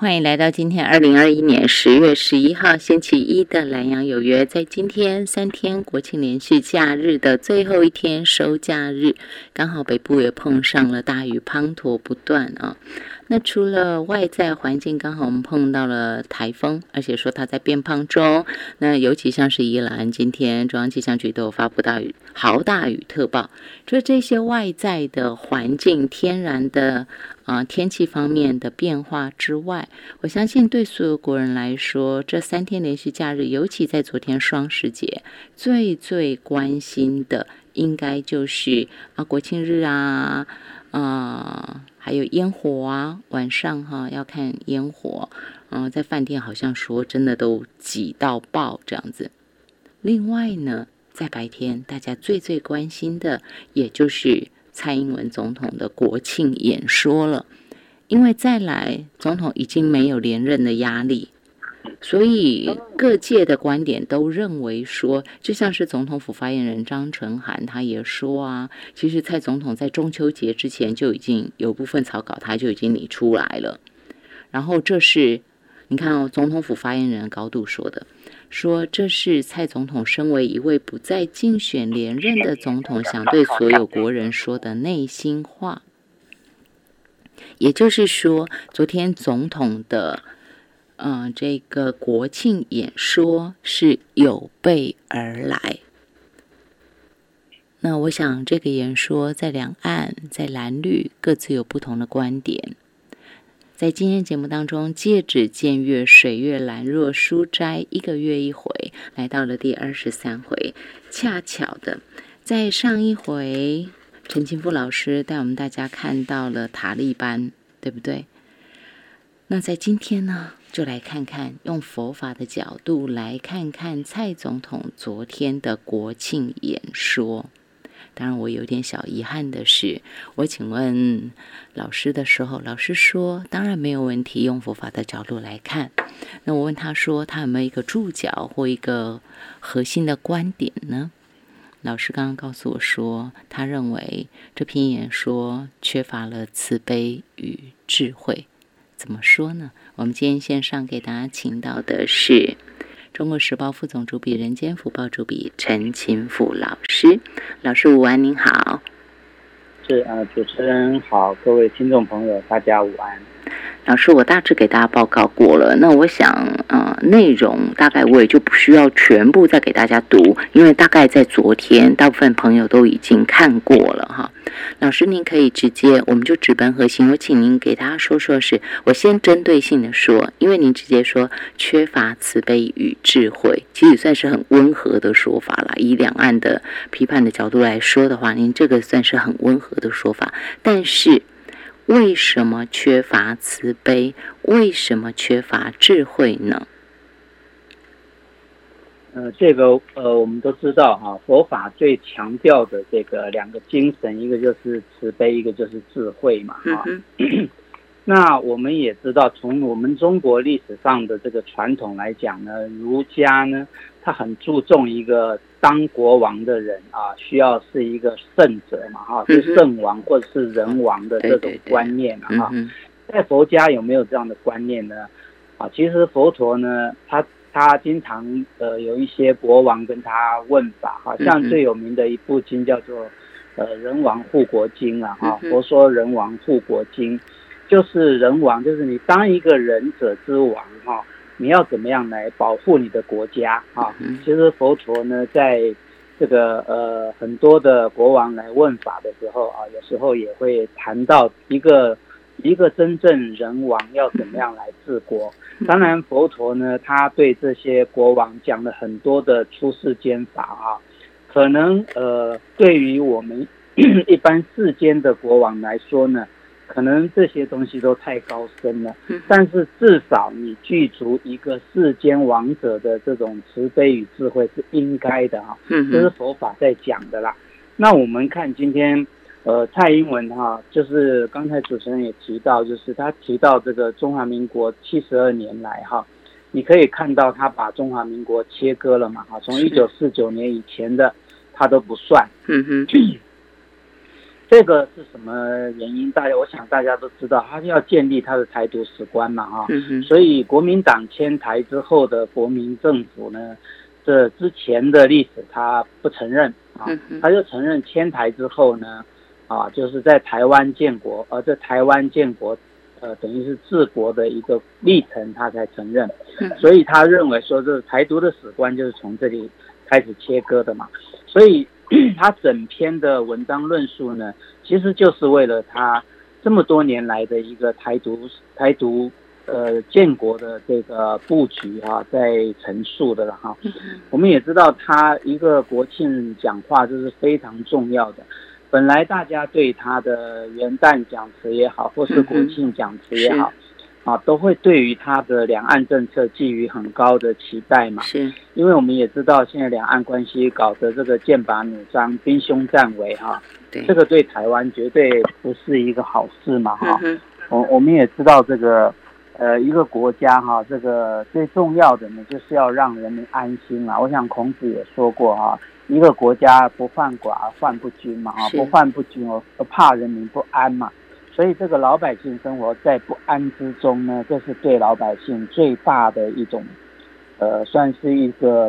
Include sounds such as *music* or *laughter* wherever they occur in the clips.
欢迎来到今天二零二一年十月十一号星期一的南阳有约。在今天三天国庆连续假日的最后一天收假日，刚好北部也碰上了大雨，滂沱不断啊。那除了外在环境，刚好我们碰到了台风，而且说它在变胖中。那尤其像是宜兰，今天中央气象局都有发布大雨、豪大雨特报。除了这些外在的环境、天然的啊天气方面的变化之外，我相信对所有国人来说，这三天连续假日，尤其在昨天双十节，最最关心的应该就是啊国庆日啊。啊，还有烟火啊，晚上哈要看烟火，嗯，在饭店好像说真的都挤到爆这样子。另外呢，在白天大家最最关心的，也就是蔡英文总统的国庆演说了，因为再来总统已经没有连任的压力。所以各界的观点都认为说，就像是总统府发言人张纯涵他也说啊，其实蔡总统在中秋节之前就已经有部分草稿他就已经拟出来了。然后这是你看哦，总统府发言人高度说的，说这是蔡总统身为一位不再竞选连任的总统，想对所有国人说的内心话。也就是说，昨天总统的。嗯，这个国庆演说是有备而来。那我想，这个演说在两岸、在蓝绿各自有不同的观点。在今天节目当中，戒指见月，水月兰若书斋，一个月一回，来到了第二十三回。恰巧的，在上一回，陈清富老师带我们大家看到了塔利班，对不对？那在今天呢？就来看看，用佛法的角度来看看蔡总统昨天的国庆演说。当然，我有点小遗憾的是，我请问老师的时候，老师说当然没有问题，用佛法的角度来看。那我问他说，他有没有一个注脚或一个核心的观点呢？老师刚刚告诉我说，他认为这篇演说缺乏了慈悲与智慧。怎么说呢？我们今天线上给大家请到的是《中国时报》副总主笔、《人间福报》主笔陈勤富老师。老师午安，您好。是啊，主持人好，各位听众朋友，大家午安。老师，我大致给大家报告过了。那我想，呃，内容大概我也就不需要全部再给大家读，因为大概在昨天，大部分朋友都已经看过了哈。老师，您可以直接，我们就直奔核心。我请您给大家说说，是我先针对性的说，因为您直接说缺乏慈悲与智慧，其实算是很温和的说法了。以两岸的批判的角度来说的话，您这个算是很温和的说法，但是。为什么缺乏慈悲？为什么缺乏智慧呢？呃，这个呃，我们都知道哈，佛法最强调的这个两个精神，一个就是慈悲，一个就是智慧嘛，哈。*clears throat* 那我们也知道，从我们中国历史上的这个传统来讲呢，儒家呢，他很注重一个当国王的人啊，需要是一个圣者嘛，哈，是圣王或者是人王的这种观念啊，哈。在佛家有没有这样的观念呢？啊，其实佛陀呢，他他经常呃有一些国王跟他问法，好像最有名的一部经叫做呃《人王护国经》啊，哈，佛说《人王护国经》。就是人王，就是你当一个仁者之王哈，你要怎么样来保护你的国家啊？其实佛陀呢，在这个呃很多的国王来问法的时候啊，有时候也会谈到一个一个真正人王要怎么样来治国。当然，佛陀呢，他对这些国王讲了很多的出世间法啊，可能呃对于我们 *coughs* 一般世间的国王来说呢。可能这些东西都太高深了，但是至少你具足一个世间王者的这种慈悲与智慧是应该的哈，这是佛法在讲的啦。那我们看今天，呃，蔡英文哈，就是刚才主持人也提到，就是他提到这个中华民国七十二年来哈，你可以看到他把中华民国切割了嘛哈，从一九四九年以前的他都不算。嗯哼。*coughs* 这个是什么原因？大家我想大家都知道，他要建立他的台独史观嘛，啊，所以国民党迁台之后的国民政府呢，这之前的历史他不承认啊，他就承认迁台之后呢，啊，就是在台湾建国，而在台湾建国，呃，等于是治国的一个历程，他才承认，所以他认为说，这台独的史观就是从这里开始切割的嘛，所以。*clears throat* 他整篇的文章论述呢，其实就是为了他这么多年来的一个台独台独呃建国的这个布局啊，在陈述的了哈。我们也知道，他一个国庆讲话这是非常重要的。本来大家对他的元旦讲词也好，或是国庆讲词也好。啊，都会对于他的两岸政策寄予很高的期待嘛？是，因为我们也知道现在两岸关系搞得这个剑拔弩张、兵凶战危哈，对，这个对台湾绝对不是一个好事嘛哈。我我们也知道这个，呃，一个国家哈，这个最重要的呢，就是要让人民安心嘛。我想孔子也说过哈，一个国家不患寡而患不均嘛，啊，不患不均而怕人民不安嘛。所以这个老百姓生活在不安之中呢，这是对老百姓最大的一种，呃，算是一个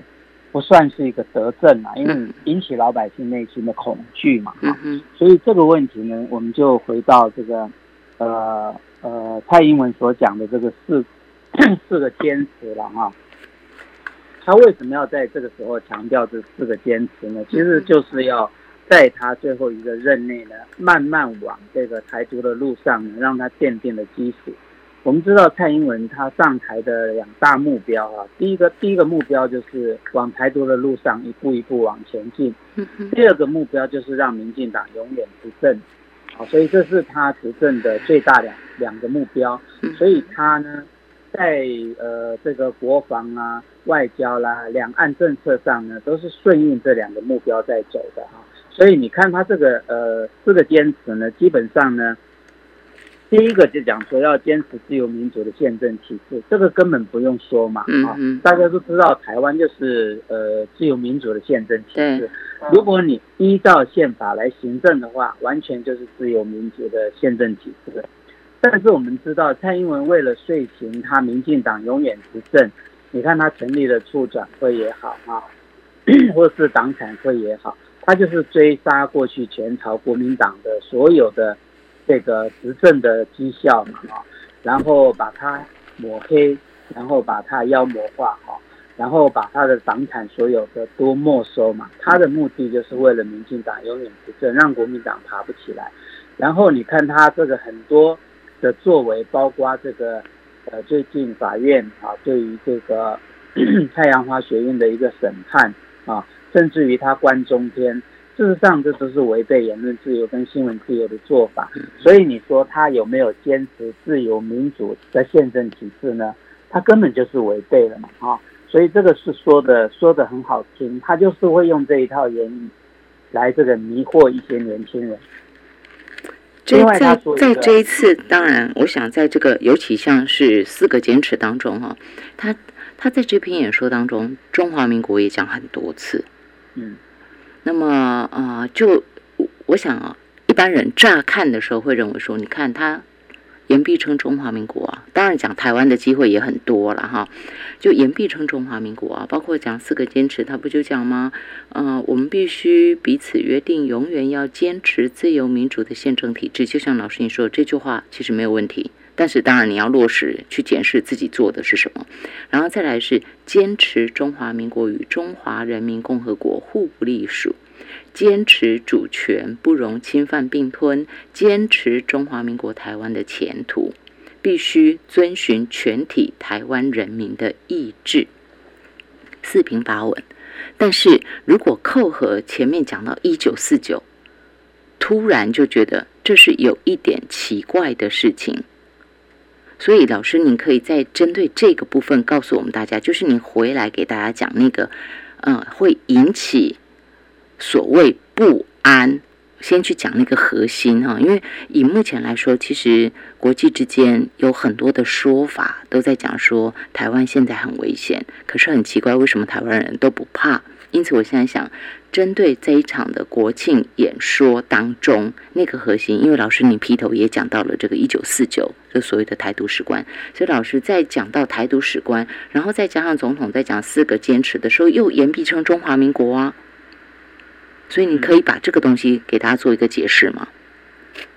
不算是一个德政啊，因为引起老百姓内心的恐惧嘛。嗯所以这个问题呢，我们就回到这个，呃呃，蔡英文所讲的这个四 *clears throat* 四个坚持了哈。他为什么要在这个时候强调这四个坚持呢？其实就是要。在他最后一个任内呢，慢慢往这个台独的路上呢，让他奠定了基础。我们知道蔡英文他上台的两大目标啊，第一个第一个目标就是往台独的路上一步一步往前进，第二个目标就是让民进党永远执政。好，所以这是他执政的最大两两个目标。所以他呢，在呃这个国防啊、外交啦、两岸政策上呢，都是顺应这两个目标在走的哈。所以你看他这个呃四个坚持呢，基本上呢，第一个就讲说要坚持自由民主的宪政体制，这个根本不用说嘛，啊，大家都知道台湾就是呃自由民主的宪政体制。如果你依照宪法来行政的话，完全就是自由民主的宪政体制。但是我们知道蔡英文为了遂行他民进党永远执政，你看他成立了处转会也好啊，*coughs* 或是党产会也好。他就是追杀过去前朝国民党的所有的这个执政的绩效嘛，啊，然后把他抹黑，然后把他妖魔化，哈，然后把他的党产所有的都没收嘛。他的目的就是为了民进党永远执政，让国民党爬不起来。然后你看他这个很多的作为，包括这个呃最近法院啊对于这个 *clears throat* 太阳花学院的一个审判啊。甚至于他关中天，事实上这都是违背言论自由跟新闻自由的做法。所以你说他有没有坚持自由民主的宪政体制呢？他根本就是违背了嘛，哈！所以这个是说的说的很好听，他就是会用这一套言语来这个迷惑一些年轻人。另外，在在这一次，当然，我想在这个尤其像是四个坚持当中，哈，他他在这篇演说当中，中华民国也讲很多次。嗯，那么啊，就我想啊，一般人乍看的时候会认为说，你看他言必称中华民国啊，当然讲台湾的机会也很多了哈，就言必称中华民国啊，包括讲四个坚持，他不就讲吗？呃，我们必须彼此约定，永远要坚持自由民主的宪政体制。就像老师你说这句话，其实没有问题。但是当然，你要落实去检视自己做的是什么，然后再来是坚持中华民国与中华人民共和国互不隶属，坚持主权不容侵犯并吞，坚持中华民国台湾的前途。必须遵循全体台湾人民的意志，四平八稳。但是如果扣合前面讲到一九四九，突然就觉得这是有一点奇怪的事情。所以，老师，您可以再针对这个部分告诉我们大家，就是您回来给大家讲那个，嗯，会引起所谓不安，先去讲那个核心哈。因为以目前来说，其实国际之间有很多的说法都在讲说台湾现在很危险，可是很奇怪，为什么台湾人都不怕？因此，我现在想针对这一场的国庆演说当中，那个核心，因为老师你劈头也讲到了这个一九四九，就所谓的台独史观，所以老师在讲到台独史观，然后再加上总统在讲四个坚持的时候，又言必称中华民国啊，所以你可以把这个东西给大家做一个解释吗？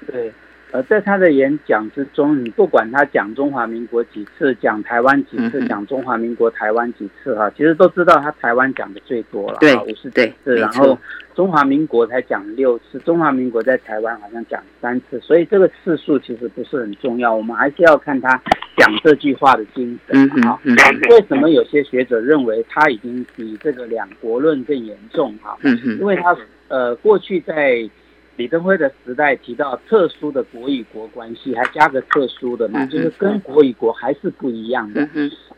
对。呃，在他的演讲之中，你不管他讲中华民国几次，讲台湾几次，讲中华民国台湾几次哈，其实都知道他台湾讲的最多了，对，五十几次，然后中华民国才讲六次，中华民国在台湾好像讲三次，所以这个次数其实不是很重要，我们还是要看他讲这句话的精神哈。为什么有些学者认为他已经比这个两国论更严重哈？因为他呃过去在。李登辉的时代提到特殊的国与国关系，还加个特殊的嘛，就是跟国与国还是不一样的。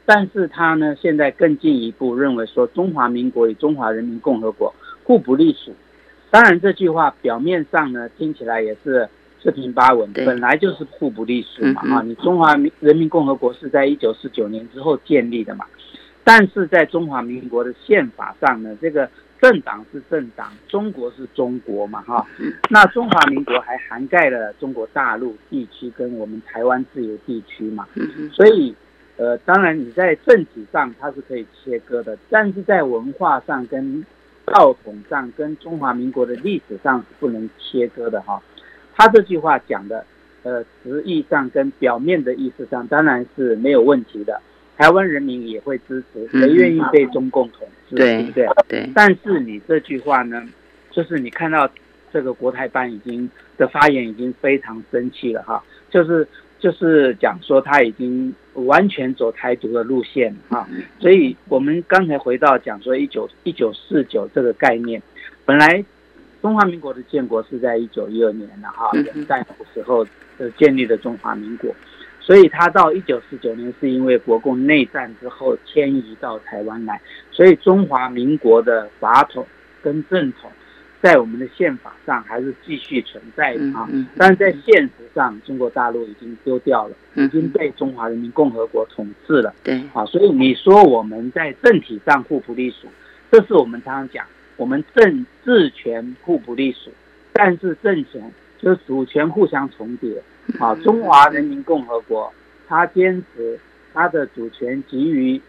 但是他呢，现在更进一步认为说，中华民国与中华人民共和国互不隶属。当然，这句话表面上呢，听起来也是四平八稳，本来就是互不隶属嘛。啊，你中华民人民共和国是在一九四九年之后建立的嘛，但是在中华民国的宪法上呢，这个。政党是政党，中国是中国嘛，哈，那中华民国还涵盖了中国大陆地区跟我们台湾自由地区嘛，所以，呃，当然你在政治上它是可以切割的，但是在文化上跟道统上跟中华民国的历史上是不能切割的哈。他这句话讲的，呃，实义上跟表面的意思上当然是没有问题的。台湾人民也会支持，谁愿意被中共统治，对不对？对。但是你这句话呢，就是你看到这个国台办已经的发言已经非常生气了哈，就是就是讲说他已经完全走台独的路线哈，所以我们刚才回到讲说一九一九四九这个概念，本来中华民国的建国是在一九一二年的哈，元旦时候呃建立的中华民国。所以他到一九四九年是因为国共内战之后迁移到台湾来，所以中华民国的法统跟正统在我们的宪法上还是继续存在的啊。但是在现实上，中国大陆已经丢掉了，已经被中华人民共和国统治了。对，啊，所以你说我们在政体上互不隶属，这是我们常常讲，我们政治权互不隶属，但是政权就是主权互相重叠。好，*laughs* 中华人民共和国，他坚持他的主权基于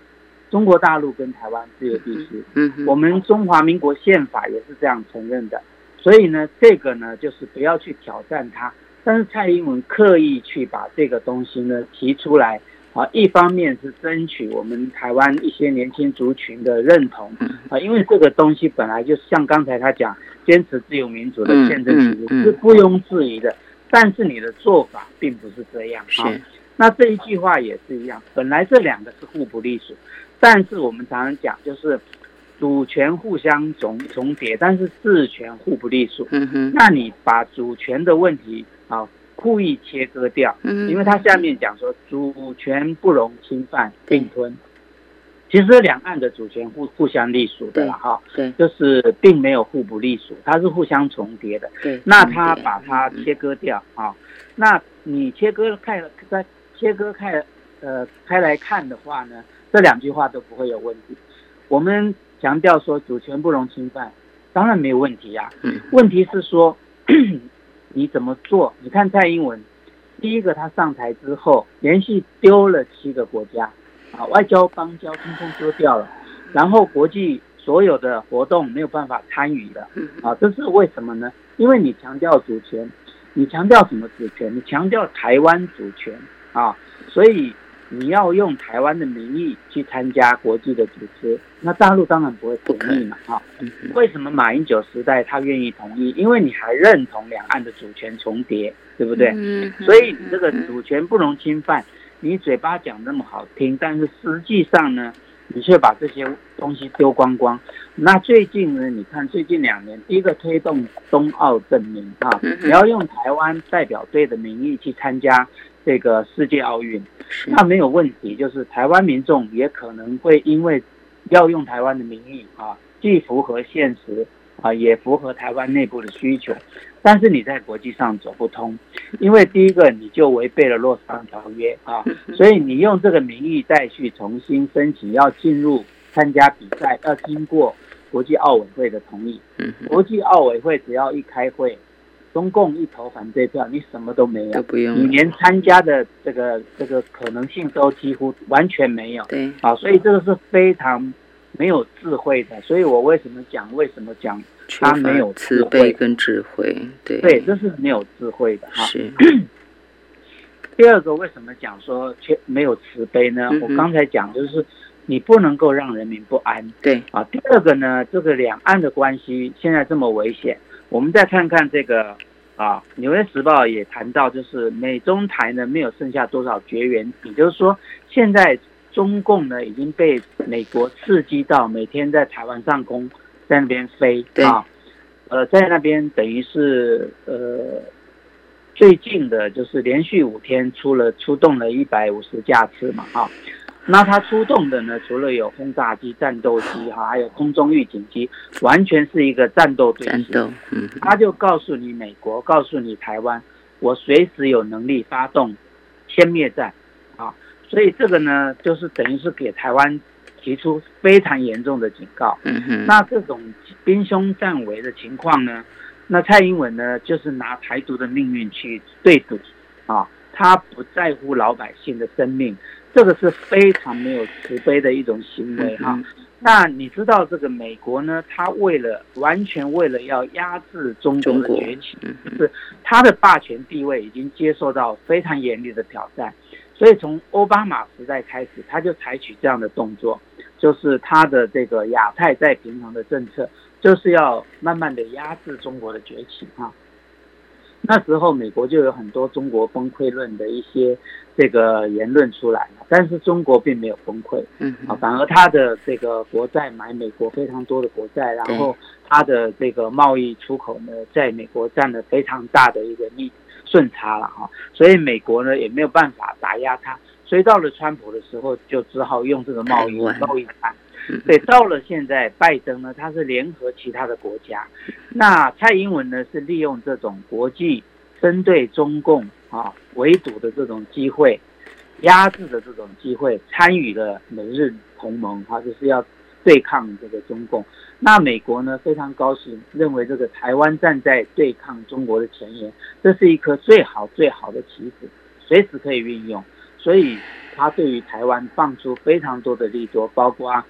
中国大陆跟台湾自由地区。嗯，我们中华民国宪法也是这样承认的。所以呢，这个呢，就是不要去挑战它。但是蔡英文刻意去把这个东西呢提出来，啊，一方面是争取我们台湾一些年轻族群的认同，啊，因为这个东西本来就像刚才他讲，坚持自由民主的宪政体制是毋庸置疑的。但是你的做法并不是这样啊，那这一句话也是一样，本来这两个是互不隶属，但是我们常常讲就是主权互相重重叠，但是治权互不隶属。嗯哼，那你把主权的问题啊故意切割掉，嗯，因为他下面讲说主权不容侵犯并吞。其实两岸的主权互互相隶属的哈，对，就是并没有互不隶属，它是互相重叠的。对，那它把它切割掉啊，那你切割开在切割开呃开来看的话呢，这两句话都不会有问题。我们强调说主权不容侵犯，当然没有问题呀。嗯，问题是说 *clears throat* 你怎么做？你看蔡英文，第一个他上台之后，连续丢了七个国家。啊，外交邦交通通丢掉了，然后国际所有的活动没有办法参与了，啊，这是为什么呢？因为你强调主权，你强调什么主权？你强调台湾主权啊，所以你要用台湾的名义去参加国际的组织，那大陆当然不会同意嘛，哈。为什么马英九时代他愿意同意？因为你还认同两岸的主权重叠，对不对？所以你这个主权不容侵犯。你嘴巴讲那么好听，但是实际上呢，你却把这些东西丢光光。那最近呢，你看最近两年，第一个推动冬奥证明啊，你要用台湾代表队的名义去参加这个世界奥运，那没有问题。就是台湾民众也可能会因为要用台湾的名义啊，既符合现实啊，也符合台湾内部的需求。但是你在国际上走不通，因为第一个你就违背了洛桑条约啊，*laughs* 所以你用这个名义再去重新申请要进入参加比赛，要经过国际奥委会的同意。国际奥委会只要一开会，中共一投反对票，你什么都没有，你连参加的这个这个可能性都几乎完全没有。对，啊，所以这个是非常没有智慧的。所以我为什么讲？为什么讲他没有慈悲跟智慧？对，对，这是没有智慧的哈。是。*coughs* 第二个，为什么讲说却没有慈悲呢？我刚才讲就是你不能够让人民不安。对啊。第二个呢，这个两岸的关系现在这么危险，我们再看看这个啊，《纽约时报》也谈到，就是美中台呢没有剩下多少绝缘体，就是说现在中共呢已经被美国刺激到每天在台湾上空在那边飞啊，呃，在那边等于是呃。最近的就是连续五天出了出动了一百五十架次嘛，啊，那他出动的呢，除了有轰炸机、战斗机，哈，还有空中预警机，完全是一个战斗对峙。嗯，他就告诉你美国，告诉你台湾，我随时有能力发动歼灭战，啊，所以这个呢，就是等于是给台湾提出非常严重的警告。嗯哼，那这种兵凶战危的情况呢？那蔡英文呢，就是拿台独的命运去对赌，啊，他不在乎老百姓的生命，这个是非常没有慈悲的一种行为哈。那你知道这个美国呢，他为了完全为了要压制中国的崛起，是他的霸权地位已经接受到非常严厉的挑战，所以从奥巴马时代开始，他就采取这样的动作，就是他的这个亚太再平衡的政策。就是要慢慢的压制中国的崛起哈，那时候美国就有很多中国崩溃论的一些这个言论出来了，但是中国并没有崩溃，嗯啊，反而他的这个国债买美国非常多的国债，然后他的这个贸易出口呢，在美国占了非常大的一个逆顺差了哈，所以美国呢也没有办法打压他，所以到了川普的时候，就只好用这个贸易贸易战。对，到了现在，拜登呢，他是联合其他的国家，那蔡英文呢是利用这种国际针对中共啊围堵的这种机会，压制的这种机会，参与了美日同盟，他，就是要对抗这个中共。那美国呢非常高兴，认为这个台湾站在对抗中国的前沿，这是一颗最好最好的棋子，随时可以运用，所以他对于台湾放出非常多的利多，包括。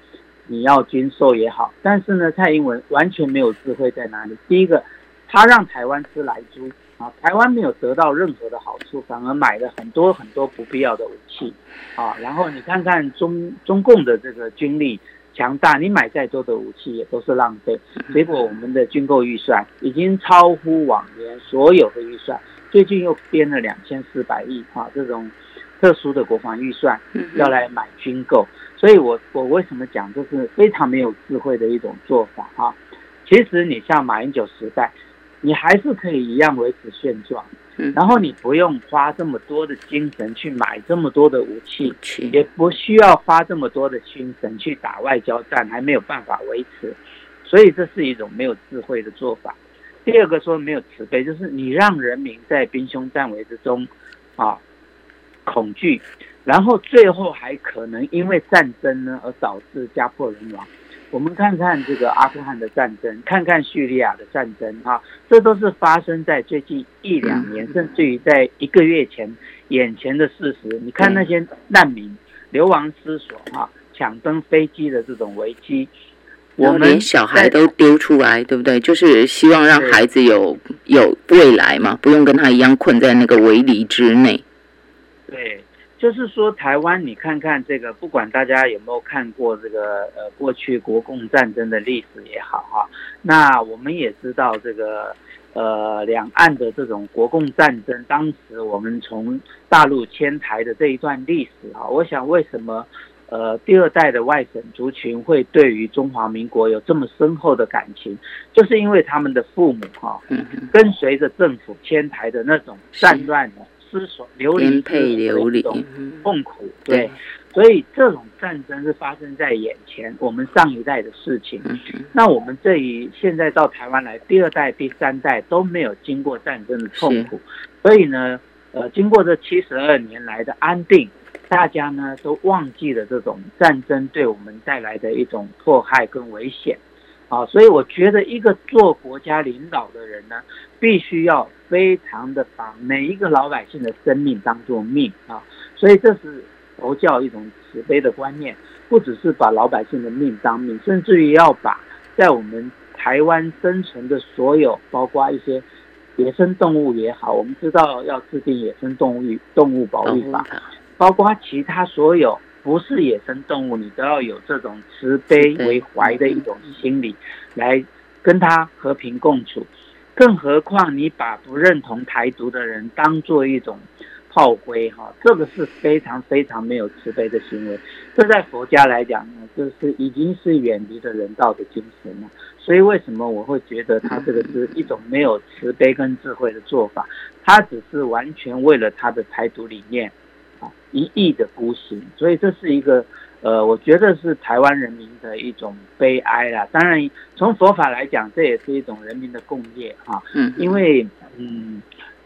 你要军售也好，但是呢，蔡英文完全没有智慧在哪里？第一个，他让台湾吃来猪啊，台湾没有得到任何的好处，反而买了很多很多不必要的武器啊。然后你看看中中共的这个军力强大，你买再多的武器也都是浪费。结果我们的军购预算已经超乎往年所有的预算，最近又编了两千四百亿啊，这种特殊的国防预算要来买军购。所以，我我为什么讲这是非常没有智慧的一种做法啊？其实你像马英九时代，你还是可以一样维持现状，然后你不用花这么多的精神去买这么多的武器，也不需要花这么多的精神去打外交战，还没有办法维持。所以这是一种没有智慧的做法。第二个说没有慈悲，就是你让人民在兵凶战危之中啊恐惧。然后最后还可能因为战争呢而导致家破人亡。我们看看这个阿富汗的战争，看看叙利亚的战争，哈，这都是发生在最近一两年，甚至于在一个月前眼前的事实。你看那些难民流亡失所，哈，抢登飞机的这种危机，我们小孩都丢出来，对不对？就是希望让孩子有有未来嘛，不用跟他一样困在那个围篱之内。对。就是说，台湾，你看看这个，不管大家有没有看过这个呃过去国共战争的历史也好哈，那我们也知道这个呃两岸的这种国共战争，当时我们从大陆迁台的这一段历史哈，我想为什么呃第二代的外省族群会对于中华民国有这么深厚的感情，就是因为他们的父母哈跟随着政府迁台的那种战乱。失所流离，流离，痛苦，对，所以这种战争是发生在眼前，我们上一代的事情。那我们这一现在到台湾来，第二代、第三代都没有经过战争的痛苦，所以呢，呃，经过这七十二年来的安定，大家呢都忘记了这种战争对我们带来的一种迫害跟危险。啊，所以我觉得一个做国家领导的人呢，必须要非常的把每一个老百姓的生命当做命啊，所以这是佛教一种慈悲的观念，不只是把老百姓的命当命，甚至于要把在我们台湾生存的所有，包括一些野生动物也好，我们知道要制定野生动物动物保育法，包括其他所有。不是野生动物，你都要有这种慈悲为怀的一种心理，来跟他和平共处。更何况你把不认同台独的人当做一种炮灰，哈，这个是非常非常没有慈悲的行为。这在佛家来讲呢，就是已经是远离了人道的精神了。所以为什么我会觉得他这个是一种没有慈悲跟智慧的做法？他只是完全为了他的台独理念。啊一意的孤行，所以这是一个，呃，我觉得是台湾人民的一种悲哀啦。当然，从佛法来讲，这也是一种人民的共业哈。嗯，因为嗯，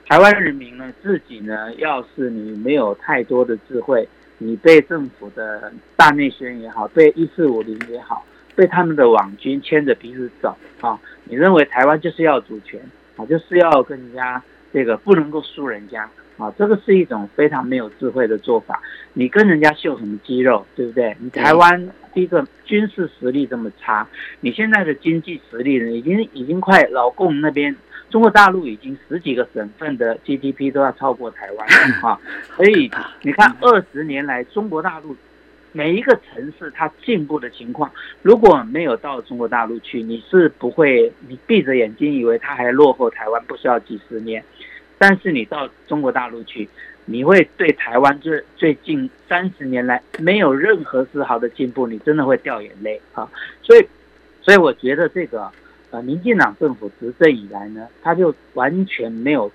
台湾人民呢，自己呢，要是你没有太多的智慧，你被政府的大内宣也好，被一四五零也好，被他们的网军牵着鼻子走啊，你认为台湾就是要主权啊，就是要跟人家这个不能够输人家。啊，这个是一种非常没有智慧的做法。你跟人家秀什么肌肉，对不对？你台湾第一个军事实力这么差，你现在的经济实力呢，已经已经快老共那边中国大陆已经十几个省份的 GDP 都要超过台湾了 *laughs* 啊！所以你看，二十年来中国大陆每一个城市它进步的情况，如果没有到中国大陆去，你是不会，你闭着眼睛以为它还落后台湾不需要几十年。但是你到中国大陆去，你会对台湾最最近三十年来没有任何丝毫的进步，你真的会掉眼泪啊！所以，所以我觉得这个呃，民进党政府执政以来呢，他就完全没有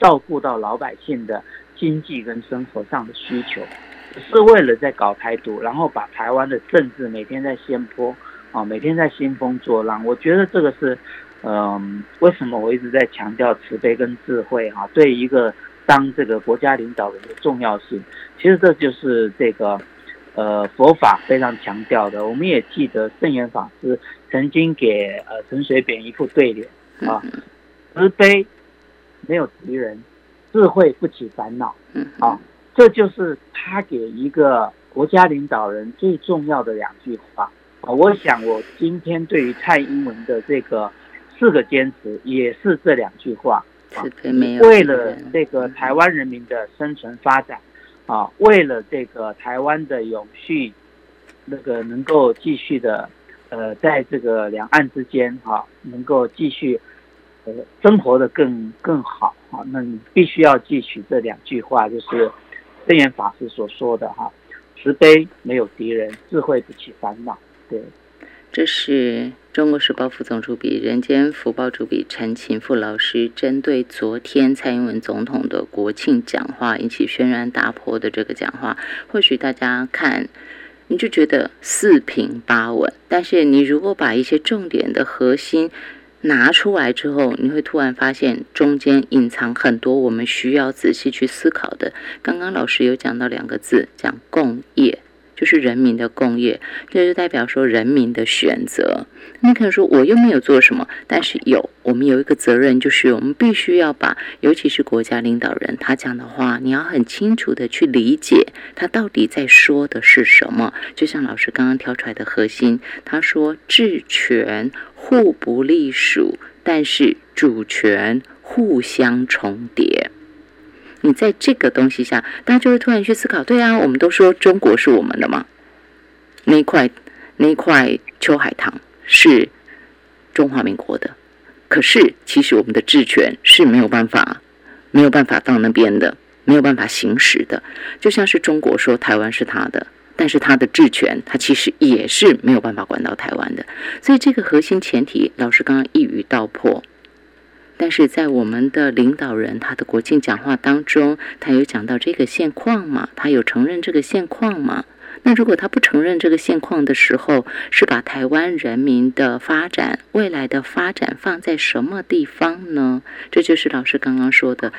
照顾到老百姓的经济跟生活上的需求，是为了在搞台独，然后把台湾的政治每天在掀坡啊，每天在兴风作浪。我觉得这个是。嗯，为什么我一直在强调慈悲跟智慧哈？对一个当这个国家领导人的重要性，其实这就是这个呃佛法非常强调的。我们也记得圣严法师曾经给呃陈水扁一副对联啊：慈悲没有敌人，智慧不起烦恼。啊，这就是他给一个国家领导人最重要的两句话啊。我想我今天对于蔡英文的这个。四个坚持也是这两句话啊，为了这个台湾人民的生存发展啊，为了这个台湾的永续，那个能够继续的呃，在这个两岸之间哈，能够继续呃生活的更更好啊，那你必须要记取这两句话，就是圣严法师所说的哈，慈悲没有敌人，智慧不起烦恼，对。这是中国时报副总主笔、人间福报主笔陈勤富老师针对昨天蔡英文总统的国庆讲话引起轩然大波的这个讲话，或许大家看你就觉得四平八稳，但是你如果把一些重点的核心拿出来之后，你会突然发现中间隐藏很多我们需要仔细去思考的。刚刚老师有讲到两个字，讲共业。就是人民的共业，这就代表说人民的选择。你可能说我又没有做什么，但是有，我们有一个责任，就是我们必须要把，尤其是国家领导人他讲的话，你要很清楚的去理解他到底在说的是什么。就像老师刚刚挑出来的核心，他说治权互不隶属，但是主权互相重叠。你在这个东西下，大家就会突然去思考：对啊，我们都说中国是我们的嘛，那一块那一块秋海棠是中华民国的，可是其实我们的治权是没有办法没有办法到那边的，没有办法行使的。就像是中国说台湾是他的，但是他的治权他其实也是没有办法管到台湾的。所以这个核心前提，老师刚刚一语道破。但是在我们的领导人他的国庆讲话当中，他有讲到这个现况吗？他有承认这个现况吗？那如果他不承认这个现况的时候，是把台湾人民的发展、未来的发展放在什么地方呢？这就是老师刚刚说的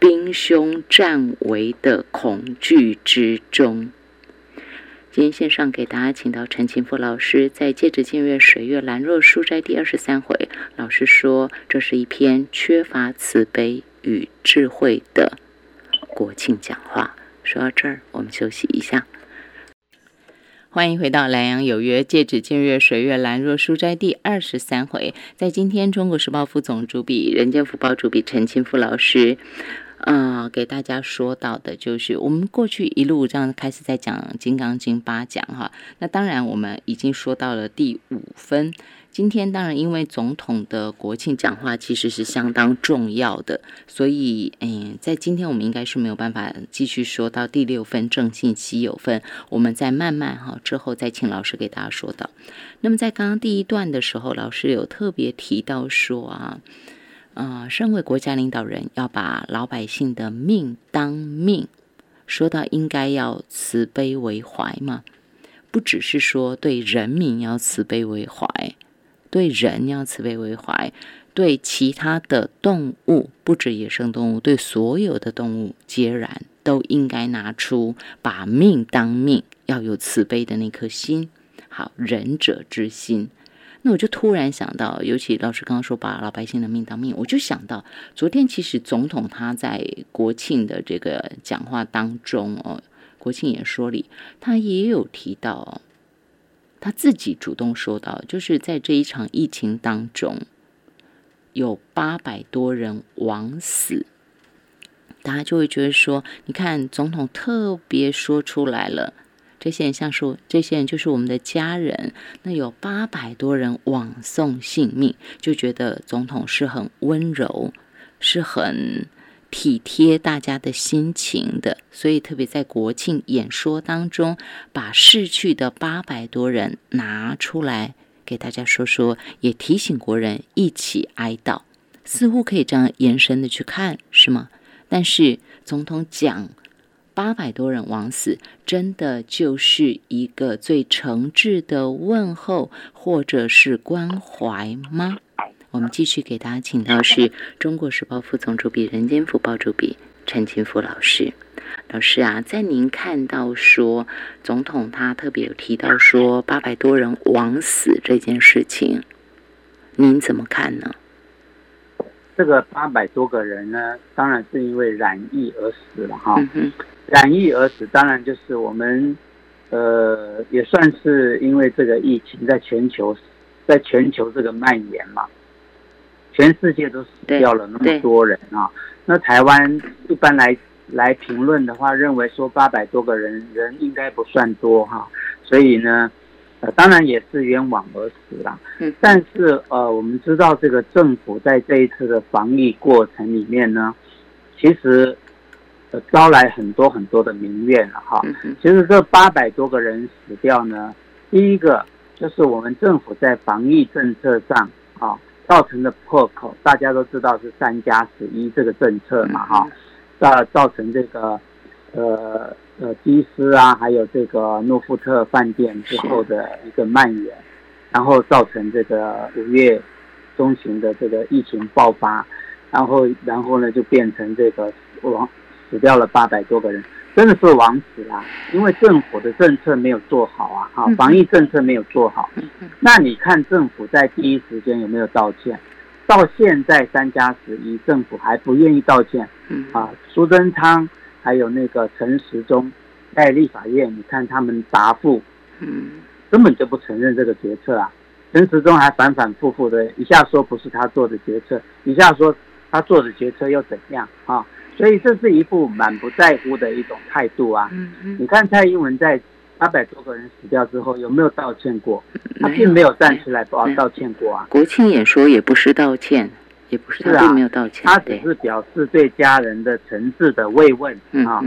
兵凶战危的恐惧之中。今天线上给大家请到陈清富老师，在《戒指见月水月兰若书斋》第二十三回，老师说这是一篇缺乏慈悲与智慧的国庆讲话。说到这儿，我们休息一下。欢迎回到《莱阳有约》《戒指见月水月兰若书斋》第二十三回，在今天，《中国时报》副总主笔、人间福报主笔陈清富老师。呃，给大家说到的就是，我们过去一路这样开始在讲《金刚经》八讲哈。那当然，我们已经说到了第五分。今天当然，因为总统的国庆讲话其实是相当重要的，所以嗯，在今天我们应该是没有办法继续说到第六分正信稀有分。我们再慢慢哈，之后再请老师给大家说到。那么在刚刚第一段的时候，老师有特别提到说啊。啊，身为国家领导人，要把老百姓的命当命，说到应该要慈悲为怀嘛，不只是说对人民要慈悲为怀，对人要慈悲为怀，对其他的动物，不止野生动物，对所有的动物，皆然都应该拿出把命当命，要有慈悲的那颗心，好仁者之心。那我就突然想到，尤其老师刚刚说把老百姓的命当命，我就想到昨天其实总统他在国庆的这个讲话当中哦，国庆演说里，他也有提到，他自己主动说到，就是在这一场疫情当中，有八百多人枉死，大家就会觉得说，你看总统特别说出来了。这些人像说，这些人就是我们的家人。那有八百多人枉送性命，就觉得总统是很温柔，是很体贴大家的心情的。所以特别在国庆演说当中，把逝去的八百多人拿出来给大家说说，也提醒国人一起哀悼。似乎可以这样延伸的去看，是吗？但是总统讲。八百多人枉死，真的就是一个最诚挚的问候，或者是关怀吗？我们继续给大家请到是中国时报副总主笔、人间福报主笔陈清福老师。老师啊，在您看到说总统他特别有提到说八百多人枉死这件事情，您怎么看呢？这个八百多个人呢，当然是因为染疫而死了哈。染疫而死，当然就是我们，呃，也算是因为这个疫情在全球，在全球这个蔓延嘛，全世界都死掉了那么多人啊。那台湾一般来来评论的话，认为说八百多个人人应该不算多哈，所以呢，呃，当然也是冤枉而死啦。嗯，但是呃，我们知道这个政府在这一次的防疫过程里面呢，其实。招来很多很多的民怨了哈。其实这八百多个人死掉呢，第一个就是我们政府在防疫政策上啊造成的破口，大家都知道是三加十一这个政策嘛哈，造造成这个呃呃机师啊，还有这个诺富特饭店之后的一个蔓延，然后造成这个五月中旬的这个疫情爆发，然后然后呢就变成这个亡。死掉了八百多个人，真的是枉死啦！因为政府的政策没有做好啊，哈，防疫政策没有做好。那你看政府在第一时间有没有道歉？到现在三加十一，政府还不愿意道歉。啊，苏贞昌还有那个陈时中在立法院，你看他们答复，嗯，根本就不承认这个决策啊。陈时中还反反复复的，一下说不是他做的决策，一下说他做的决策又怎样啊？所以这是一副满不在乎的一种态度啊！你看蔡英文在八百多个人死掉之后有没有道歉过？他并没有站出来道道歉过啊！国庆演说也不是道歉，也不是他并没有道歉，他只是表示对家人的诚挚的慰问啊。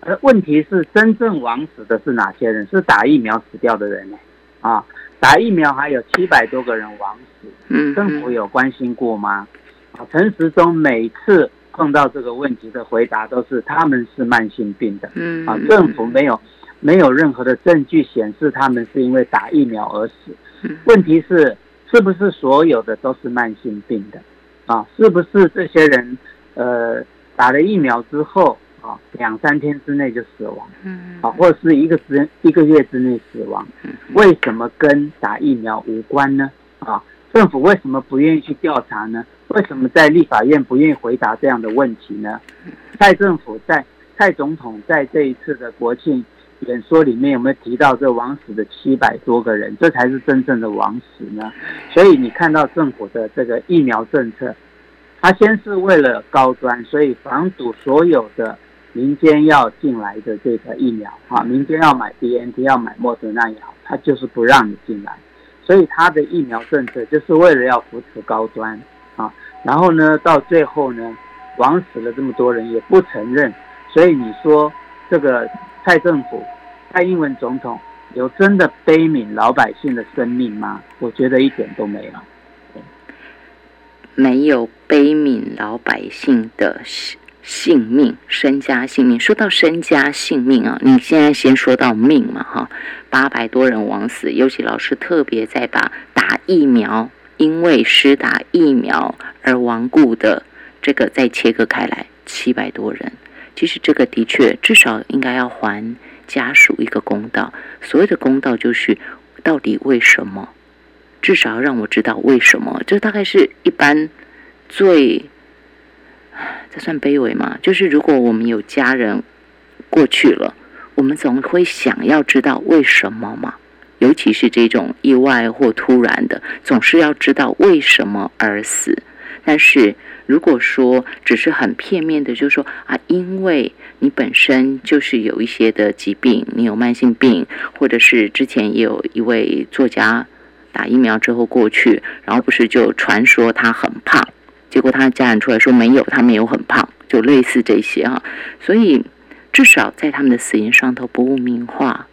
而问题是，真正枉死的是哪些人？是打疫苗死掉的人呢？啊，打疫苗还有七百多个人枉死，政府有关心过吗？啊，陈时中每次。碰到这个问题的回答都是他们是慢性病的，嗯啊，政府没有没有任何的证据显示他们是因为打疫苗而死。问题是是不是所有的都是慢性病的？啊，是不是这些人呃打了疫苗之后啊，两三天之内就死亡，嗯，啊，或者是一个时一个月之内死亡，为什么跟打疫苗无关呢？啊，政府为什么不愿意去调查呢？为什么在立法院不愿意回答这样的问题呢？蔡政府在蔡总统在这一次的国庆演说里面有没有提到这枉死的七百多个人？这才是真正的枉死呢？所以你看到政府的这个疫苗政策，他先是为了高端，所以防堵所有的。民间要进来的这个疫苗啊，民间要买 B N T 要买莫德纳也好，他就是不让你进来，所以他的疫苗政策就是为了要扶持高端啊。然后呢，到最后呢，枉死了这么多人也不承认，所以你说这个蔡政府、蔡英文总统有真的悲悯老百姓的生命吗？我觉得一点都没有，没有悲悯老百姓的。性命、身家性命，说到身家性命啊，你现在先说到命嘛，哈，八百多人枉死，尤其老师特别在把打疫苗，因为施打疫苗而亡故的这个再切割开来，七百多人，其实这个的确至少应该要还家属一个公道。所谓的公道就是到底为什么，至少让我知道为什么，这大概是一般最。这算卑微吗？就是如果我们有家人过去了，我们总会想要知道为什么嘛。尤其是这种意外或突然的，总是要知道为什么而死。但是如果说只是很片面的，就是说啊，因为你本身就是有一些的疾病，你有慢性病，或者是之前也有一位作家打疫苗之后过去，然后不是就传说他很胖。结果他家人出来说没有，他没有很胖，就类似这些哈。所以至少在他们的死因上头不污名化，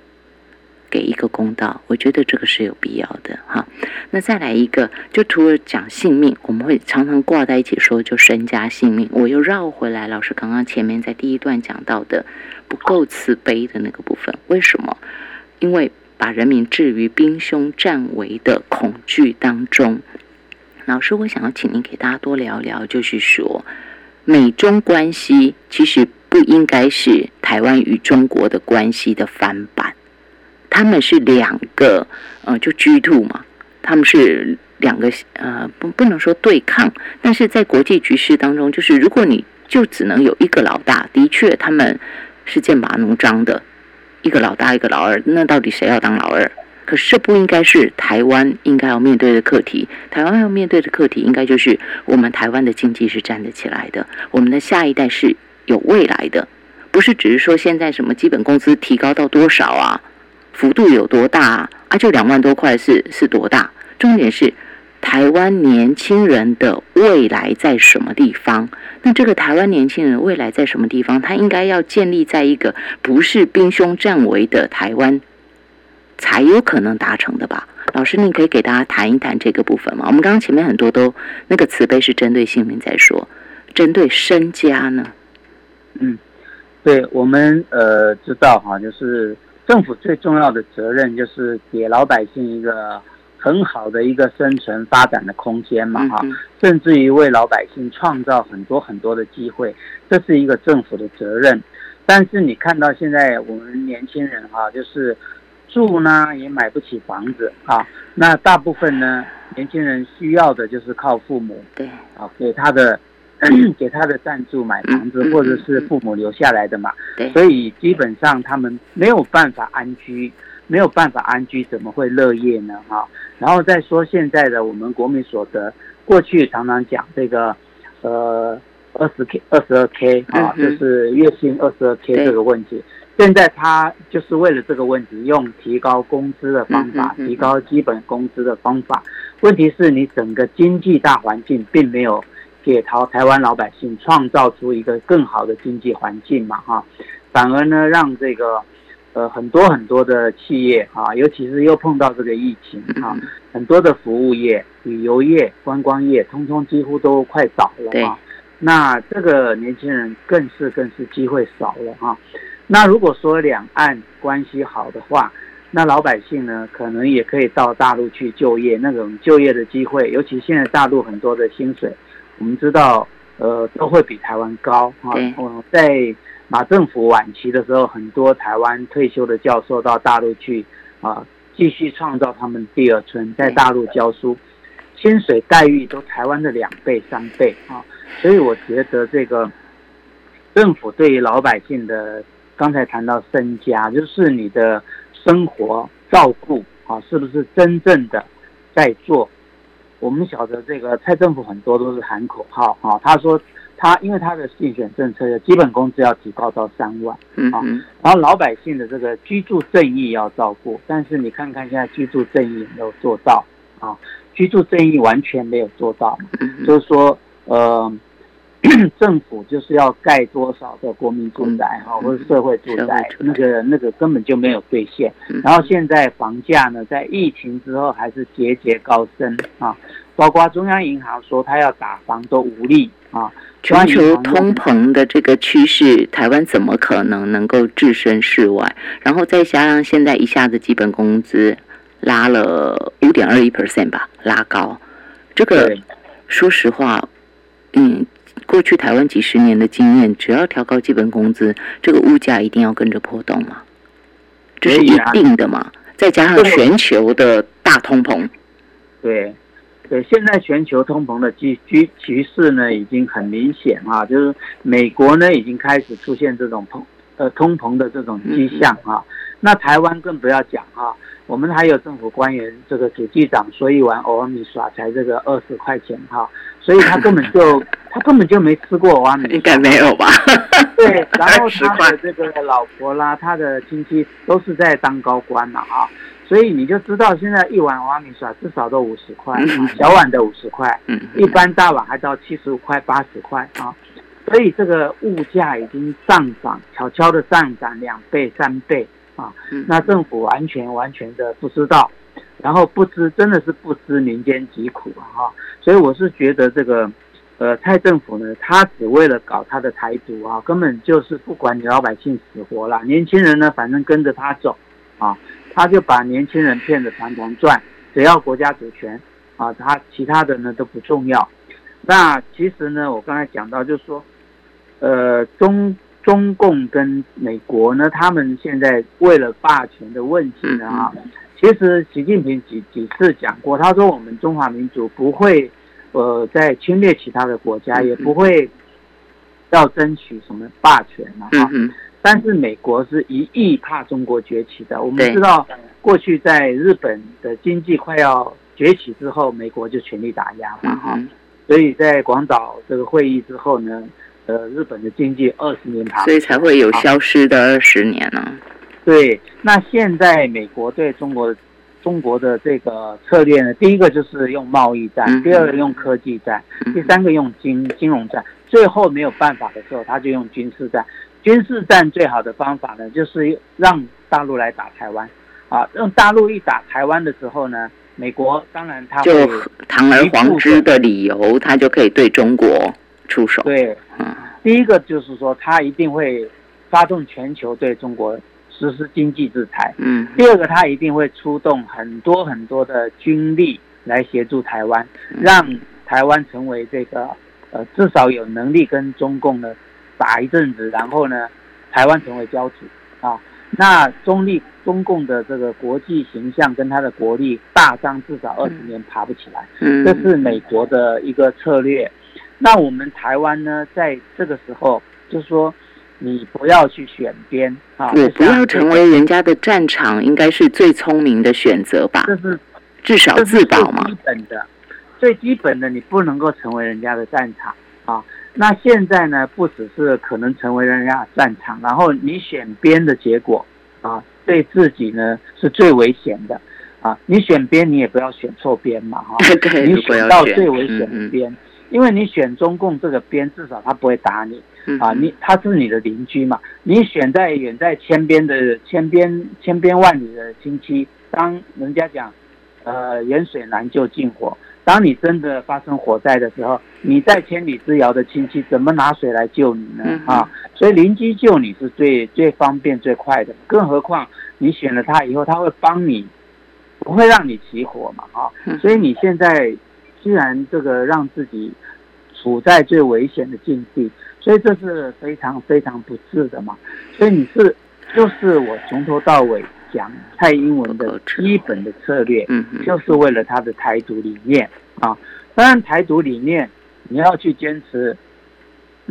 给一个公道，我觉得这个是有必要的哈。那再来一个，就除了讲性命，我们会常常挂在一起说，就身家性命。我又绕回来，老师刚刚前面在第一段讲到的不够慈悲的那个部分，为什么？因为把人民置于兵凶战危的恐惧当中。老师，我想要请您给大家多聊聊，就是说，美中关系其实不应该是台湾与中国的关系的翻版，他们是两个呃，就 G two 嘛，他们是两个呃，不不能说对抗，但是在国际局势当中，就是如果你就只能有一个老大，的确他们是剑拔弩张的，一个老大一个老二，那到底谁要当老二？可是这不应该是台湾应该要面对的课题。台湾要面对的课题，应该就是我们台湾的经济是站得起来的，我们的下一代是有未来的，不是只是说现在什么基本工资提高到多少啊，幅度有多大啊？啊，就两万多块是是多大？重点是台湾年轻人的未来在什么地方？那这个台湾年轻人未来在什么地方？他应该要建立在一个不是兵凶战危的台湾。才有可能达成的吧，老师，你可以给大家谈一谈这个部分吗？我们刚刚前面很多都那个慈悲是针对性命在说，针对身家呢？嗯，对我们呃知道哈，就是政府最重要的责任就是给老百姓一个很好的一个生存发展的空间嘛哈，甚至于为老百姓创造很多很多的机会，这是一个政府的责任。但是你看到现在我们年轻人哈，就是。住呢也买不起房子啊，那大部分呢年轻人需要的就是靠父母对啊给他的 *clears throat* 给他的赞助买房子，或者是父母留下来的嘛，所以基本上他们没有办法安居，没有办法安居，怎么会乐业呢？哈，然后再说现在的我们国民所得，过去常常讲这个呃二十 k 二十二 k 啊，就是月薪二十二 k 这个问题。现在他就是为了这个问题，用提高工资的方法，提高基本工资的方法。问题是你整个经济大环境并没有给台台湾老百姓创造出一个更好的经济环境嘛，哈，反而呢让这个呃很多很多的企业啊，尤其是又碰到这个疫情啊，很多的服务业、旅游业、观光业，通通几乎都快倒了啊。那这个年轻人更是更是机会少了哈。那如果说两岸关系好的话，那老百姓呢，可能也可以到大陆去就业，那种就业的机会，尤其现在大陆很多的薪水，我们知道，呃，都会比台湾高啊。嗯。在马政府晚期的时候，很多台湾退休的教授到大陆去啊，继续创造他们第二春，在大陆教书，薪水待遇都台湾的两倍三倍啊，所以我觉得这个政府对于老百姓的，刚才谈到身家，就是你的生活照顾啊，是不是真正的在做？我们晓得这个蔡政府很多都是喊口号啊，他说。他因为他的竞选政策的基本工资要提高到三万，啊，然后老百姓的这个居住正义要照顾，但是你看看现在居住正义没有做到啊，居住正义完全没有做到，就是说呃，*clears throat* 政府就是要盖多少的国民住宅哈，或者社会住宅，那个那个根本就没有兑现，然后现在房价呢，在疫情之后还是节节高升啊，包括中央银行说他要打房都无力啊。全球通膨的这个趋势，台湾怎么可能能够置身事外？然后再加上现在一下子基本工资拉了五点二一 percent 吧，拉高，这个说实话，嗯，过去台湾几十年的经验，只要调高基本工资，这个物价一定要跟着波动嘛，这是一定的嘛。再加上全球的大通膨，对。对，现在全球通膨的趋趋趋势呢，已经很明显啊，就是美国呢已经开始出现这种通呃通膨的这种迹象啊。那台湾更不要讲哈，我们还有政府官员这个主机长说一碗欧阿米耍才这个二十块钱哈，所以他根本就 *laughs* 他根本就没吃过欧阿米，应该没有吧？对，然后他的这个老婆啦，他的亲戚都是在当高官了啊。所以你就知道，现在一碗瓦米耍至少都五十块，小碗的五十块，一般大碗还到七十五块、八十块啊。所以这个物价已经上涨，悄悄的上涨两倍、三倍啊。那政府完全完全的不知道，然后不知真的是不知民间疾苦啊哈。所以我是觉得这个，呃，蔡政府呢，他只为了搞他的台独啊，根本就是不管你老百姓死活了，年轻人呢，反正跟着他走啊。他就把年轻人骗得团团转，只要国家主权啊，他其他的呢都不重要。那其实呢，我刚才讲到，就是说，呃，中中共跟美国呢，他们现在为了霸权的问题呢，啊，其实习近平几几次讲过，他说我们中华民族不会呃在侵略其他的国家，也不会要争取什么霸权嘛，哈。但是美国是一意怕中国崛起的。我们知道，过去在日本的经济快要崛起之后，美国就全力打压嘛，哈。所以在广岛这个会议之后呢，呃，日本的经济二十年爬，所以才会有消失的二十年呢。对，那现在美国对中国中国的这个策略呢，第一个就是用贸易战，第二个用科技战，第三个用金金融战，最后没有办法的时候，他就用军事战。军事战最好的方法呢，就是让大陆来打台湾，啊，让大陆一打台湾的时候呢，美国当然他就堂而皇之的。理由，他就可以对中国出手。对，嗯，第一个就是说，他一定会发动全球对中国实施经济制裁。嗯，第二个，他一定会出动很多很多的军力来协助台湾，让台湾成为这个呃，至少有能力跟中共呢。打一阵子，然后呢，台湾成为骄子啊，那中立中共的这个国际形象跟他的国力大伤，至少二十年爬不起来。嗯，这是美国的一个策略。那我们台湾呢，在这个时候，就是说，你不要去选边啊，我不要成为人家的战场，应该是最聪明的选择吧？这是至少自保嘛。基本的，最基本的，你不能够成为人家的战场啊。那现在呢，不只是可能成为人家战场，然后你选边的结果啊，对自己呢是最危险的啊。你选边，你也不要选错边嘛，哈。*laughs* 你选到最危险的边，因为你选中共这个边，至少他不会打你啊。你他是你的邻居嘛。你选在远在千边的千边千边万里的亲戚，当人家讲，呃，远水难救近火。当你真的发生火灾的时候，你在千里之遥的亲戚怎么拿水来救你呢？啊，所以邻居救你是最最方便最快的。更何况你选了他以后，他会帮你，不会让你起火嘛？啊，所以你现在既然这个让自己处在最危险的境地，所以。所以这是非常非常不智的嘛。所以你是就是我从头到尾讲蔡英文的基本的策略，嗯，就是为了他的台独理念啊。当然台独理念你要去坚持。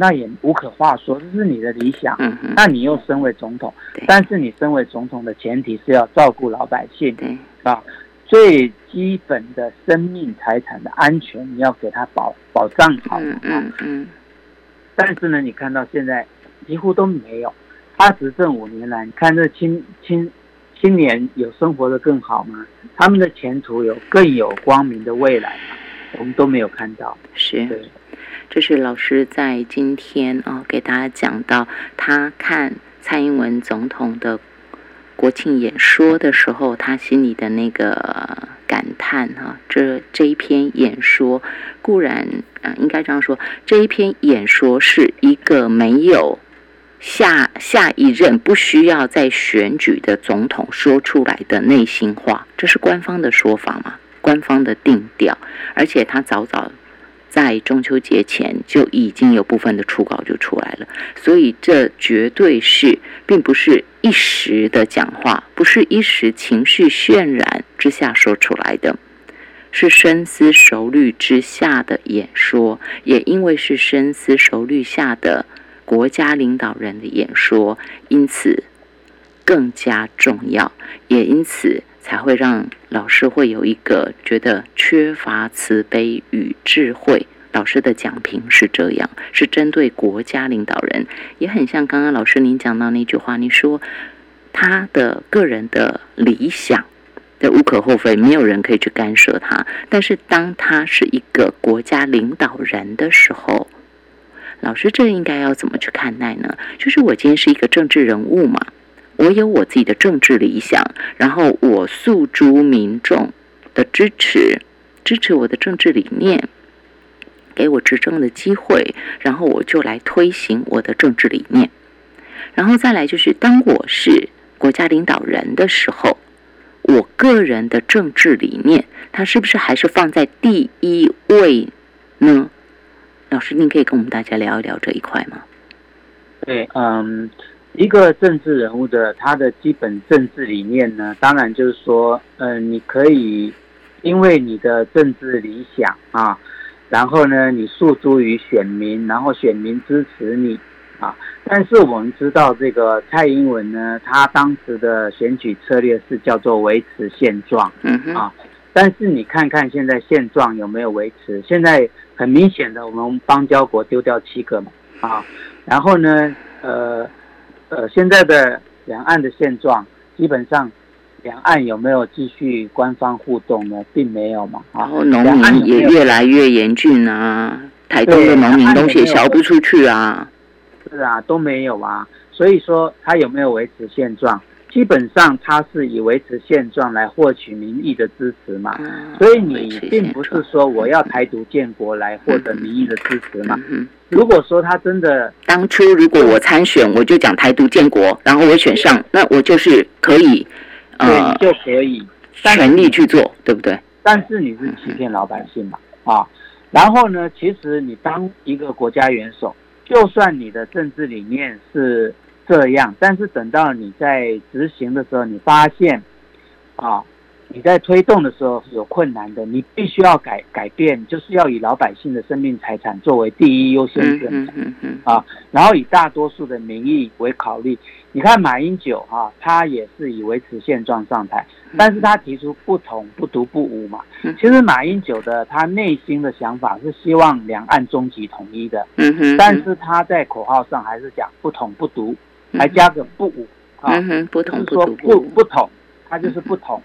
那也无可话说，这是你的理想。嗯那你又身为总统，但是你身为总统的前提是要照顾老百姓，啊，最基本的生命财产的安全你要给他保保障好。嗯嗯嗯。但是呢，你看到现在几乎都没有。他执政五年来，你看这青青青年有生活的更好吗？他们的前途有更有光明的未来吗？我们都没有看到。是。这是老师在今天啊给大家讲到，他看蔡英文总统的国庆演说的时候，他心里的那个感叹哈。这这一篇演说固然啊，应该这样说，这一篇演说是一个没有下下一任不需要再选举的总统说出来的内心话，这是官方的说法嘛？官方的定调，而且他早早。在中秋节前就已经有部分的初稿就出来了，所以这绝对是并不是一时的讲话，不是一时情绪渲染之下说出来的，是深思熟虑之下的演说。也因为是深思熟虑下的国家领导人的演说，因此更加重要，也因此。才会让老师会有一个觉得缺乏慈悲与智慧。老师的讲评是这样，是针对国家领导人，也很像刚刚老师您讲到那句话，你说他的个人的理想，这无可厚非，没有人可以去干涉他。但是当他是一个国家领导人的时候，老师这应该要怎么去看待呢？就是我今天是一个政治人物嘛。我有我自己的政治理想，然后我诉诸民众的支持，支持我的政治理念，给我执政的机会，然后我就来推行我的政治理念。然后再来就是，当我是国家领导人的时候，我个人的政治理念，它是不是还是放在第一位呢？老师，您可以跟我们大家聊一聊这一块吗？对，嗯。一个政治人物的他的基本政治理念呢，当然就是说，嗯，你可以因为你的政治理想啊，然后呢，你诉诸于选民，然后选民支持你啊。但是我们知道，这个蔡英文呢，他当时的选举策略是叫做维持现状，嗯啊。但是你看看现在现状有没有维持？现在很明显的，我们邦交国丢掉七个嘛，啊，然后呢，呃。呃，现在的两岸的现状，基本上，两岸有没有继续官方互动呢？并没有嘛。然后农民也越来越严峻啊，台东的农民东西也销不出去啊。是啊，都没有啊。所以说，他有没有维持现状？基本上他是以维持现状来获取民意的支持嘛。所以你并不是说我要台独建国来获得民意的支持嘛。如果说他真的当初如果我参选，我就讲台独建国，然后我选上，那我就是可以，呃，就可以全力去做，对不对？但是你是欺骗老百姓嘛，啊，然后呢，其实你当一个国家元首，就算你的政治理念是这样，但是等到你在执行的时候，你发现，啊。你在推动的时候有困难的，你必须要改改变，就是要以老百姓的生命财产作为第一优先选择啊，然后以大多数的民意为考虑。你看马英九啊，他也是以维持现状上台，但是他提出不统不独不武嘛。其实马英九的他内心的想法是希望两岸终极统一的，但是他在口号上还是讲不统不独，还加个不武啊，不同不不不同，他就是不同。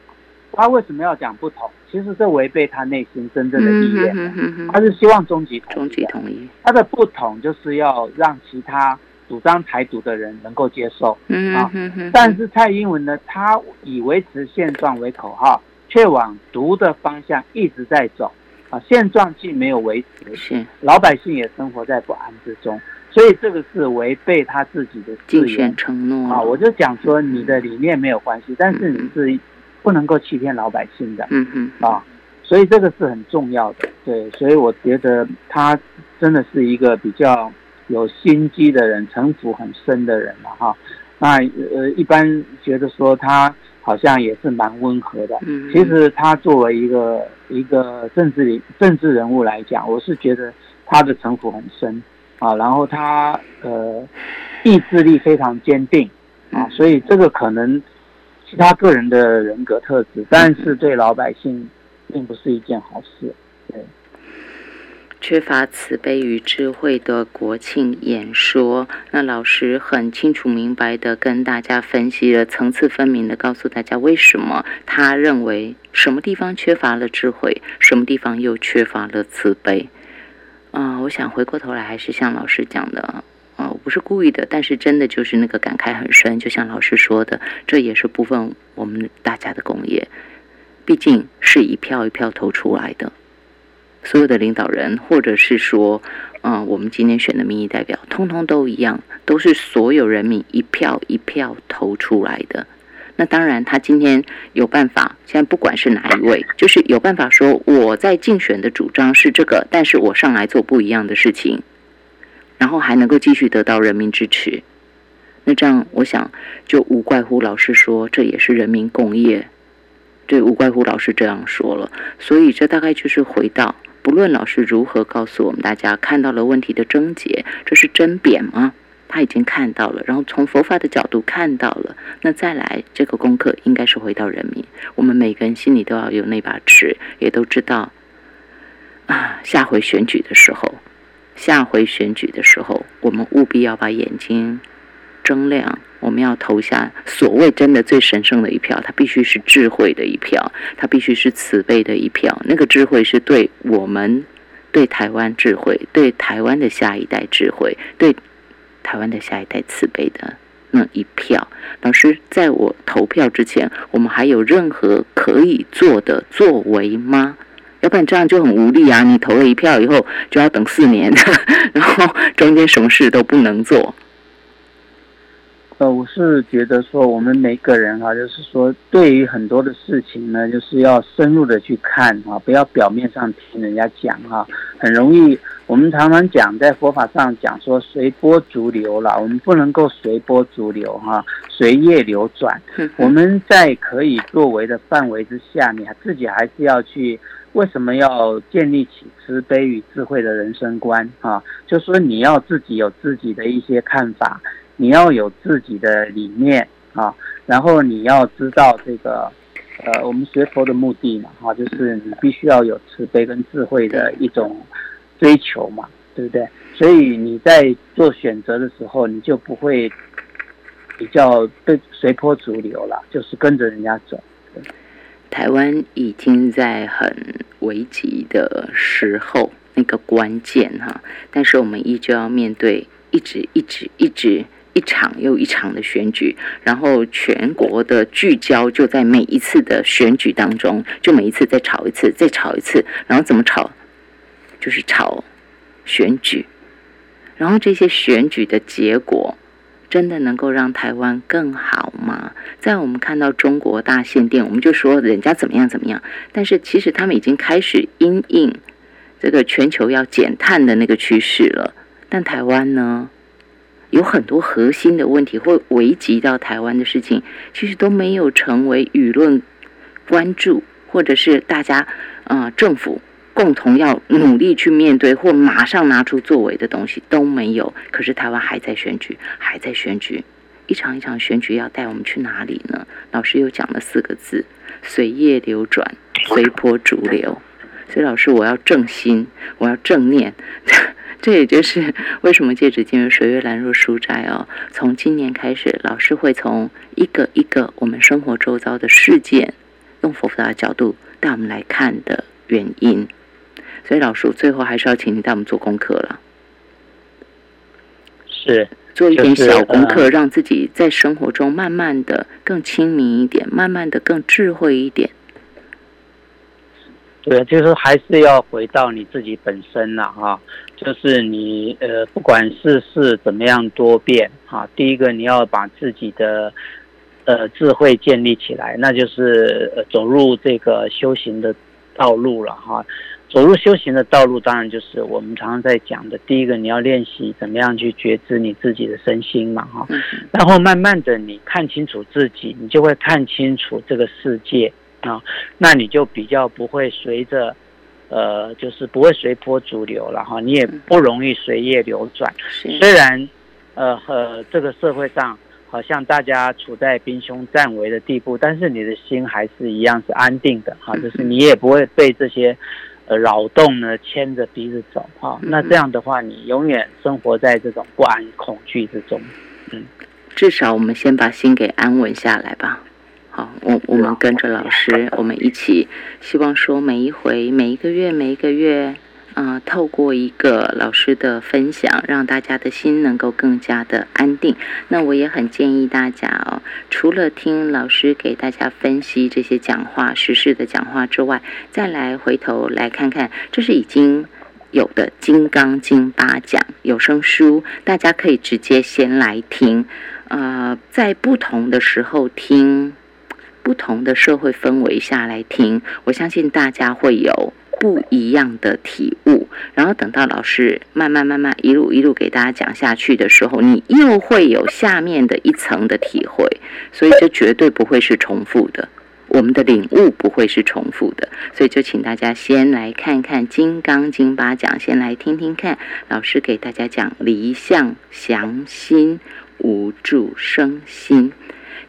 他为什么要讲不同？其实这违背他内心真正的意愿。他是希望终极终极统一。他的不同就是要让其他主张台独的人能够接受。啊，但是蔡英文呢，他以维持现状为口号，却往独的方向一直在走。啊，现状既没有维持，老百姓也生活在不安之中，所以这个是违背他自己的竞选承诺。啊，我就讲说你的理念没有关系，但是你是。不能够欺骗老百姓的，嗯嗯啊，所以这个是很重要的，对，所以我觉得他真的是一个比较有心机的人，城府很深的人了哈。那呃，一般觉得说他好像也是蛮温和的。嗯，其实他作为一个一个政治政治人物来讲，我是觉得他的城府很深啊。然后他呃意志力非常坚定啊，所以这个可能是他个人的人格特质，但是对老百姓并不是一件好事。对。缺乏慈悲与智慧的国庆演说，那老师很清楚明白的跟大家分析了，层次分明的告诉大家为什么他认为什么地方缺乏了智慧，什么地方又缺乏了慈悲。啊，我想回过头来还是像老师讲的，啊，我不是故意的，但是真的就是那个感慨很深，就像老师说的，这也是部分我们大家的工业，毕竟是一票一票投出来的。所有的领导人，或者是说，嗯，我们今天选的民意代表，通通都一样，都是所有人民一票一票投出来的。那当然，他今天有办法，现在不管是哪一位，就是有办法说，我在竞选的主张是这个，但是我上来做不一样的事情，然后还能够继续得到人民支持。那这样，我想就无怪乎老师说，这也是人民共业。对，无怪乎老师这样说了。所以，这大概就是回到。不论老师如何告诉我们大家看到了问题的症结，这是真贬吗？他已经看到了，然后从佛法的角度看到了，那再来这个功课应该是回到人民，我们每个人心里都要有那把尺，也都知道啊，下回选举的时候，下回选举的时候，我们务必要把眼睛睁亮。我们要投下所谓真的最神圣的一票，它必须是智慧的一票，它必须是慈悲的一票。那个智慧是对我们、对台湾智慧、对台湾的下一代智慧、对台湾的下一代慈悲的那一票。老师，在我投票之前，我们还有任何可以做的作为吗？要不然这样就很无力啊！你投了一票以后，就要等四年，*laughs* 然后中间什么事都不能做。呃，我是觉得说，我们每个人哈，就是说，对于很多的事情呢，就是要深入的去看哈，不要表面上听人家讲哈，很容易。我们常常讲，在佛法上讲说随波逐流了，我们不能够随波逐流哈，随业流转。我们在可以作为的范围之下，你还自己还是要去，为什么要建立起慈悲与智慧的人生观啊？就说你要自己有自己的一些看法。你要有自己的理念啊，然后你要知道这个，呃，我们学佛的目的嘛，哈，就是你必须要有慈悲跟智慧的一种追求嘛，对不对？所以你在做选择的时候，你就不会比较被随波逐流了，就是跟着人家走。台湾已经在很危急的时候，那个关键哈，但是我们依旧要面对，一直一直一直。一场又一场的选举，然后全国的聚焦就在每一次的选举当中，就每一次再炒一次，再炒一次，然后怎么炒？就是炒选举。然后这些选举的结果，真的能够让台湾更好吗？在我们看到中国大限电，我们就说人家怎么样怎么样，但是其实他们已经开始因应这个全球要减碳的那个趋势了。但台湾呢？有很多核心的问题或危及到台湾的事情，其实都没有成为舆论关注，或者是大家啊政府共同要努力去面对或马上拿出作为的东西都没有。可是台湾还在选举，还在选举，一场一场选举要带我们去哪里呢？老师又讲了四个字：随业流转，随波逐流。所以老师，我要正心，我要正念。*laughs* 这也就是为什么戒指进入水月兰若书斋哦。从今年开始，老师会从一个一个我们生活周遭的事件，用佛法的角度带我们来看的原因。所以老师最后还是要请你带我们做功课了。是做一点小功课，让自己在生活中慢慢的更亲民一点，慢慢的更智慧一点。对，就是还是要回到你自己本身了哈。就是你呃，不管世事怎么样多变哈，第一个你要把自己的呃智慧建立起来，那就是走入这个修行的道路了哈。走入修行的道路，当然就是我们常常在讲的，第一个你要练习怎么样去觉知你自己的身心嘛，哈，然后慢慢的你看清楚自己，你就会看清楚这个世界啊，那你就比较不会随着，呃，就是不会随波逐流了哈，你也不容易随业流转。虽然，呃，和这个社会上好像大家处在兵凶战危的地步，但是你的心还是一样是安定的哈，就是你也不会被这些。呃，扰动呢，牵着鼻子走哈，那这样的话，你永远生活在这种不安、恐惧之中。嗯，至少我们先把心给安稳下来吧。好，我我们跟着老师，我们一起，希望说每一回、每一个月、每一个月。啊，透过一个老师的分享，让大家的心能够更加的安定。那我也很建议大家哦，除了听老师给大家分析这些讲话、实事的讲话之外，再来回头来看看，这是已经有的《金刚经》八讲有声书，大家可以直接先来听。呃，在不同的时候听，不同的社会氛围下来听，我相信大家会有。不一样的体悟，然后等到老师慢慢慢慢一路一路给大家讲下去的时候，你又会有下面的一层的体会，所以这绝对不会是重复的，我们的领悟不会是重复的，所以就请大家先来看看《金刚经》八讲，先来听听看老师给大家讲离相降心无助生心。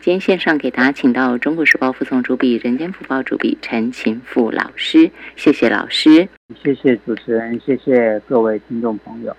今天线上给大家请到《中国时报》副总主笔、《人间福报》主笔陈琴富老师，谢谢老师，谢谢主持人，谢谢各位听众朋友。